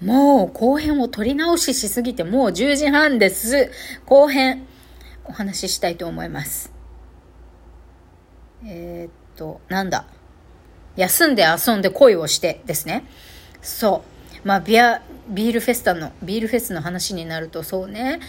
もう後編を取り直ししすぎてもう10時半です。後編お話ししたいと思います。えー、っと、なんだ。休んで遊んで恋をしてですね。そう。まあ、ビア、ビールフェスタの、ビールフェスの話になるとそうね。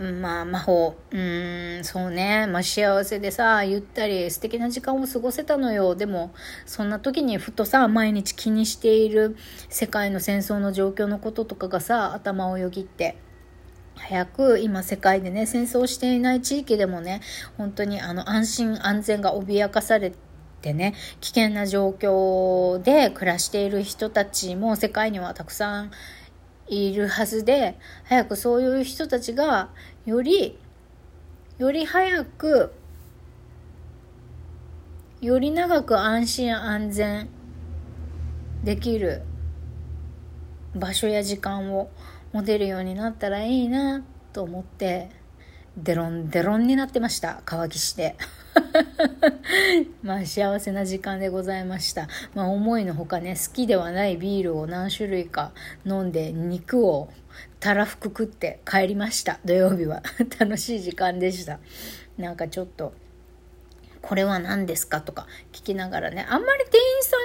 まあ、魔法。うん、そうね。まあ、幸せでさ、ゆったり素敵な時間を過ごせたのよ。でも、そんな時にふとさ、毎日気にしている世界の戦争の状況のこととかがさ、頭をよぎって。早く今世界でね、戦争していない地域でもね、本当にあの安心安全が脅かされてね、危険な状況で暮らしている人たちも世界にはたくさんいるはずで早くそういう人たちがよりより早くより長く安心安全できる場所や時間を持てるようになったらいいなと思って。デロンデロンになってました川岸で。まあ幸せな時間でございました。まあ思いのほかね、好きではないビールを何種類か飲んで肉をたらふく食って帰りました。土曜日は。楽しい時間でした。なんかちょっと、これは何ですか？とか聞きながらね、あんまり店員さ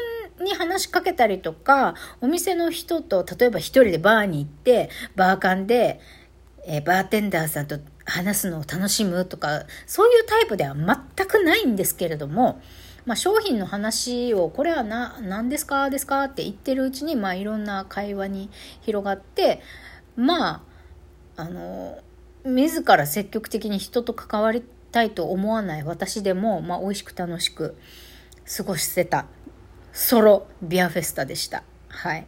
んに話しかけたりとか、お店の人と、例えば一人でバーに行って、バーカンで、えー、バーテンダーさんと話すのを楽しむとか、そういうタイプでは全くないんですけれども、まあ、商品の話を、これはな、何ですかですかって言ってるうちに、まあ、いろんな会話に広がって、まあ、あの、自ら積極的に人と関わりたいと思わない私でも、まあ、美味しく楽しく過ごしてたソロビアフェスタでした。はい。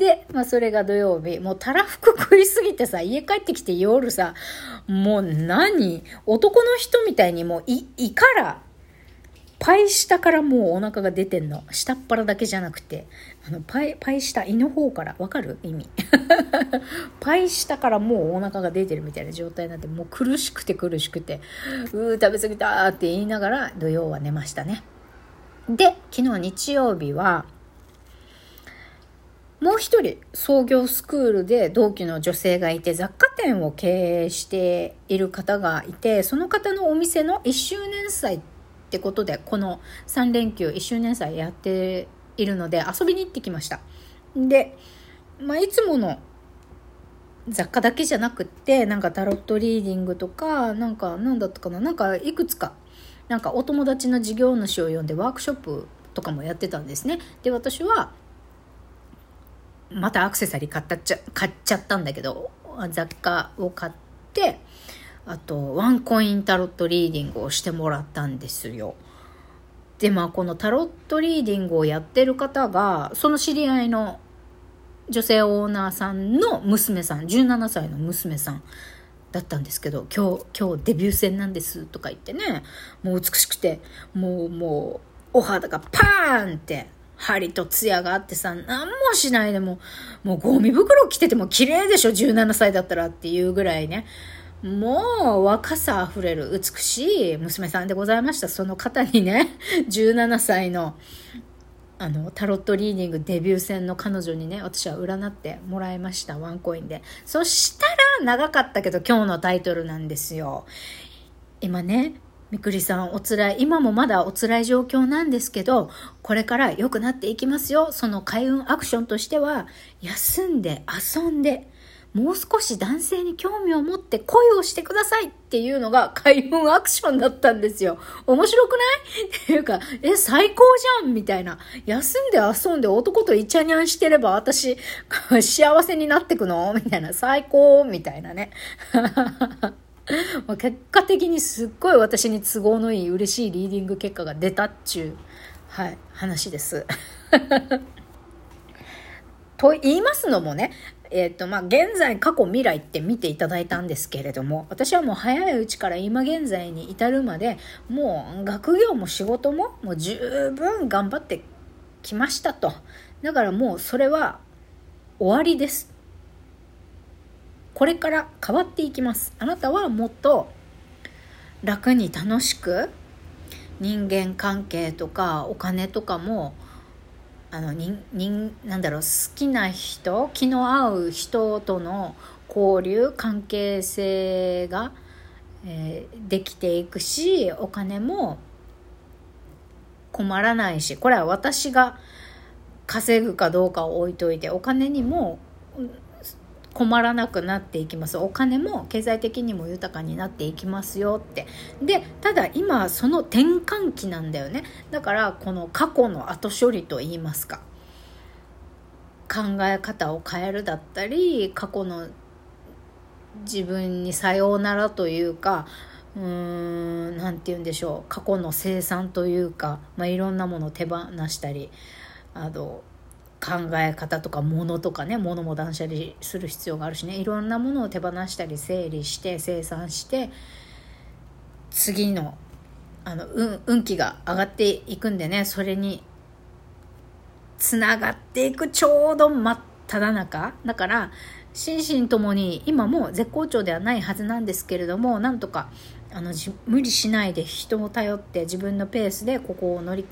で、まあそれが土曜日。もうたらふく食いすぎてさ、家帰ってきて夜さ、もう何？男の人みたいにもう胃、胃から、パイ下からもうお腹が出てんの。下っ腹だけじゃなくて、あの、パイ、パイ下、胃の方から、わかる？意味。パイ下からもうお腹が出てるみたいな状態になって、もう苦しくて苦しくて、うー、食べ過ぎたって言いながら土曜は寝ましたね。で、昨日日曜日は、もう一人創業スクールで同期の女性がいて雑貨店を経営している方がいてその方のお店の1周年祭ってことでこの3連休1周年祭やっているので遊びに行ってきました。で、まあ、いつもの雑貨だけじゃなくってなんかタロットリーディングとかなんか何だったかななんかいくつかなんかお友達の事業主を呼んでワークショップとかもやってたんですね。で私はまたアクセサリー買ったっちゃ買っちゃったんだけど雑貨を買ってあとワンコインタロットリーディングをしてもらったんですよ。でまあこのタロットリーディングをやってる方がその知り合いの女性オーナーさんの娘さん17歳の娘さんだったんですけど今日今日デビュー戦なんですとか言ってねもう美しくてもうもうお肌がパーンって針と艶があってさ、何もしないでも、もうゴミ袋着てても綺麗でしょ、17歳だったらっていうぐらいね。もう若さあふれる美しい娘さんでございました。その方にね、17歳のあの、タロットリーディングデビュー戦の彼女にね、私は占ってもらいました。ワンコインで。そしたら長かったけど今日のタイトルなんですよ。今ね、みくりさんお辛い、今もまだお辛い状況なんですけど、これから良くなっていきますよ。その開運アクションとしては、休んで遊んで、もう少し男性に興味を持って恋をしてくださいっていうのが 開運アクションだったんですよ。面白くない？っていうか、え、最高じゃんみたいな。休んで遊んで男とイチャニャンしてれば私、幸せになってくの？みたいな。最高みたいなね。まあ結果的にすっごい私に都合のいい嬉しいリーディング結果が出たっちゅう、はい、話です。と言いますのもね、えっ、ー、と、まあ、現在、過去、未来って見ていただいたんですけれども、私はもう早いうちから今現在に至るまで、もう学業も仕事も、もう十分頑張ってきましたと。だからもうそれは終わりです。これから変わっていきます。あなたはもっと楽に楽しく人間関係とかお金とかもあの人人なんだろう好きな人気の合う人との交流関係性が、えー、できていくしお金も困らないしこれは私が稼ぐかどうかを置いといてお金にも困らなくなっていきます。お金も経済的にも豊かになっていきますよって。でただ今その転換期なんだよね。だからこの過去の後処理といいますか。考え方を変えるだったり過去の自分にさようならというかうーん何て言うんでしょう。過去の生産というか、まあ、いろんなものを手放したりあの考え方とか物とかね物も断捨離する必要があるしね。いろんなものを手放したり整理して生産して次のあの運運気が上がっていくんでね。それにつながっていくちょうど真っ只中。だから心身ともに今も絶好調ではないはずなんですけれどもなんとかあの無理しないで人を頼って自分のペースでここを乗り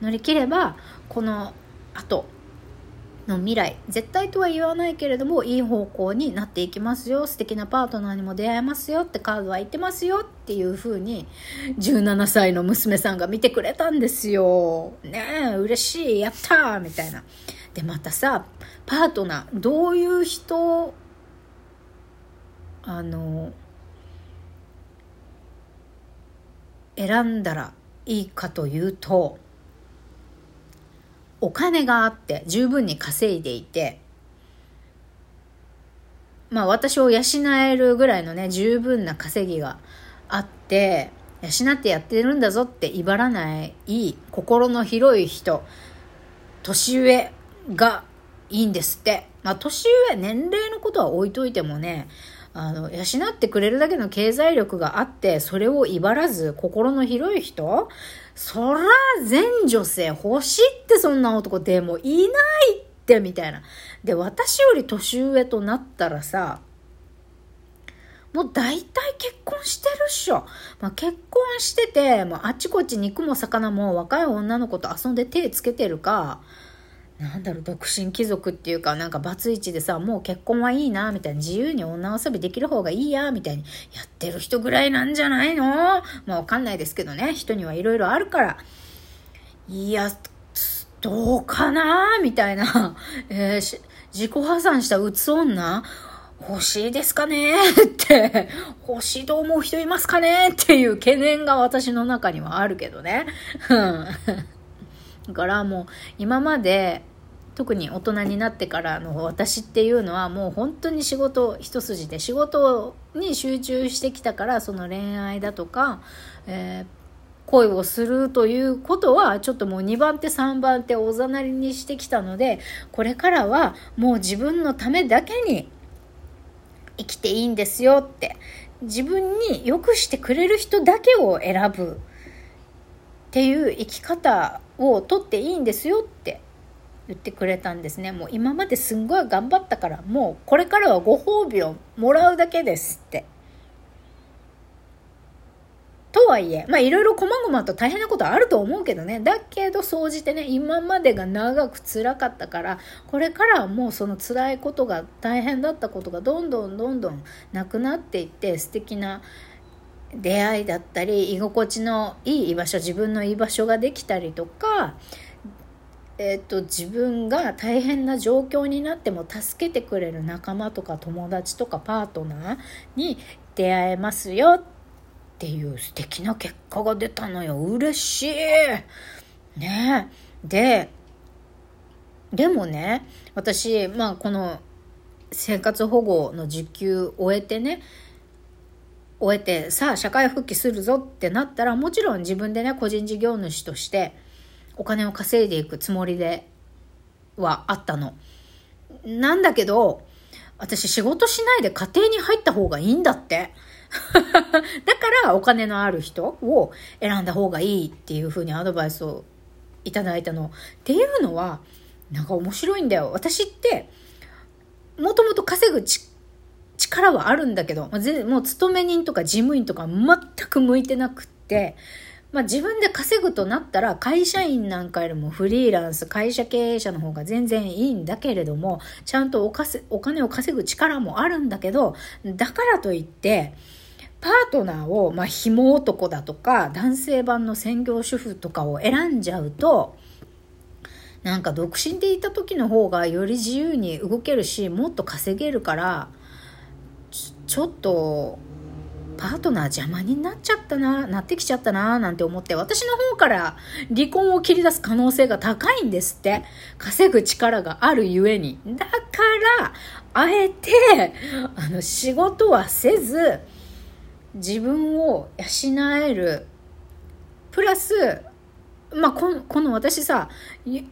乗り切ればこのあとの未来絶対とは言わないけれどもいい方向になっていきますよ。素敵なパートナーにも出会えますよ。ってカードは言ってますよ。っていう風に17歳の娘さんが見てくれたんですよ。ねえ嬉しい。やったーみたいな。でまたさパートナーどういう人あの選んだらいいかというとお金があって十分に稼いでいて、まあ私を養えるぐらいのね、十分な稼ぎがあって、養ってやってるんだぞって威張らない心の広い人、年上がいいんですって。まあ年上、年齢のことは置いといてもね、あの、養ってくれるだけの経済力があって、それを威張らず心の広い人そら、全女性欲しいってそんな男でもいないって、みたいな。で、私より年上となったらさ、もう大体結婚してるっしょ。まあ、結婚してて、もうあっちこっち肉も魚も若い女の子と遊んで手つけてるか、なんだろう、独身貴族っていうか、なんかバツイチでさ、もう結婚はいいな、みたいな、自由に女遊びできる方がいいや、みたいにやってる人ぐらいなんじゃないの？まあわかんないですけどね、人にはいろいろあるから。いや、どうかな？みたいな。えー、自己破産したうつ女？欲しいですかね？って、欲しいと思う人いますかね？っていう懸念が私の中にはあるけどね。うん。だからもう今まで特に大人になってからの私っていうのはもう本当に仕事一筋で仕事に集中してきたからその恋愛だとか、えー恋をするということはちょっともう2番手3番手おざなりにしてきたのでこれからはもう自分のためだけに生きていいんですよって自分に良くしてくれる人だけを選ぶっていう生き方をとっていいんですよって言ってくれたんですね。もう今まですんごい頑張ったからもうこれからはご褒美をもらうだけですって。とはいえまあいろいろ細々と大変なことあると思うけどね。だけど総じてね今までが長く辛かったからこれからはもうその辛いことが大変だったことがどんどんどんどんなくなっていって素敵な出会いだったり居心地のいい居場所自分の居場所ができたりとか、えーと、自分が大変な状況になっても助けてくれる仲間とか友達とかパートナーに出会えますよっていう素敵な結果が出たのよ。嬉しい。ね。ででもね私まあこの生活保護の受給終えてね終えてさあ社会復帰するぞってなったらもちろん自分でね個人事業主としてお金を稼いでいくつもりではあったの。なんだけど私仕事しないで家庭に入った方がいいんだって。だからお金のある人を選んだ方がいいっていうふうにアドバイスをいただいたの。っていうのはなんか面白いんだよ。私ってもともと稼ぐ力はあるんだけど、もう勤め人とか事務員とか全く向いてなくって、まあ自分で稼ぐとなったら会社員なんかよりもフリーランス、会社経営者の方が全然いいんだけれども、ちゃんとおかせお金を稼ぐ力もあるんだけど、だからといって、パートナーを、まあ、紐男だとか、男性版の専業主婦とかを選んじゃうと、なんか独身でいた時の方がより自由に動けるし、もっと稼げるから、ちょっと、パートナー邪魔になっちゃったな、なってきちゃったな、なんて思って、私の方から離婚を切り出す可能性が高いんですって。稼ぐ力があるゆえに。だから、あえて、あの、仕事はせず、自分を養える。プラス、まあ、このこの私さ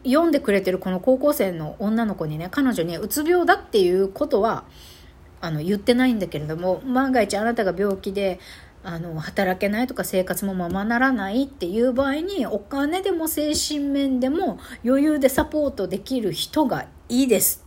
読んでくれてるこの高校生の女の子にね彼女にうつ病だっていうことはあの言ってないんだけれども万が一あなたが病気であの働けないとか生活もままならないっていう場合にお金でも精神面でも余裕でサポートできる人がいいです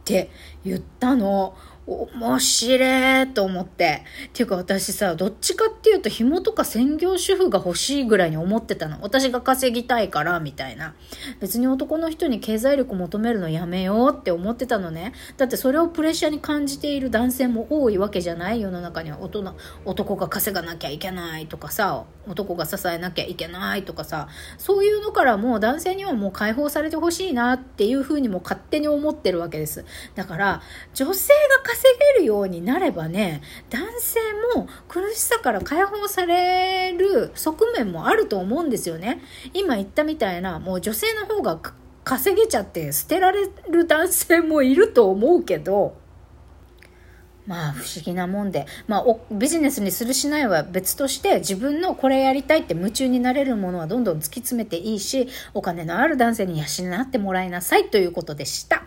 って言ったの。面白いと思って。っていうか私さ、どっちかっていうと紐とか専業主婦が欲しいぐらいに思ってたの。私が稼ぎたいから、みたいな。別に男の人に経済力求めるのやめようって思ってたのね。だってそれをプレッシャーに感じている男性も多いわけじゃない？世の中には大人、男が稼がなきゃいけないとかさ、男が支えなきゃいけないとかさ、そういうのからもう男性にはもう解放されてほしいなっていうふうにも勝手に思ってるわけです。だから、女性が稼げるようになればね、男性も苦しさから解放される側面もあると思うんですよね。今言ったみたいな、もう女性の方が稼げちゃって捨てられる男性もいると思うけど、まあ不思議なもんで、まあビジネスにするしないは別として自分のこれやりたいって夢中になれるものはどんどん突き詰めていいし、お金のある男性に養ってもらいなさいということでした。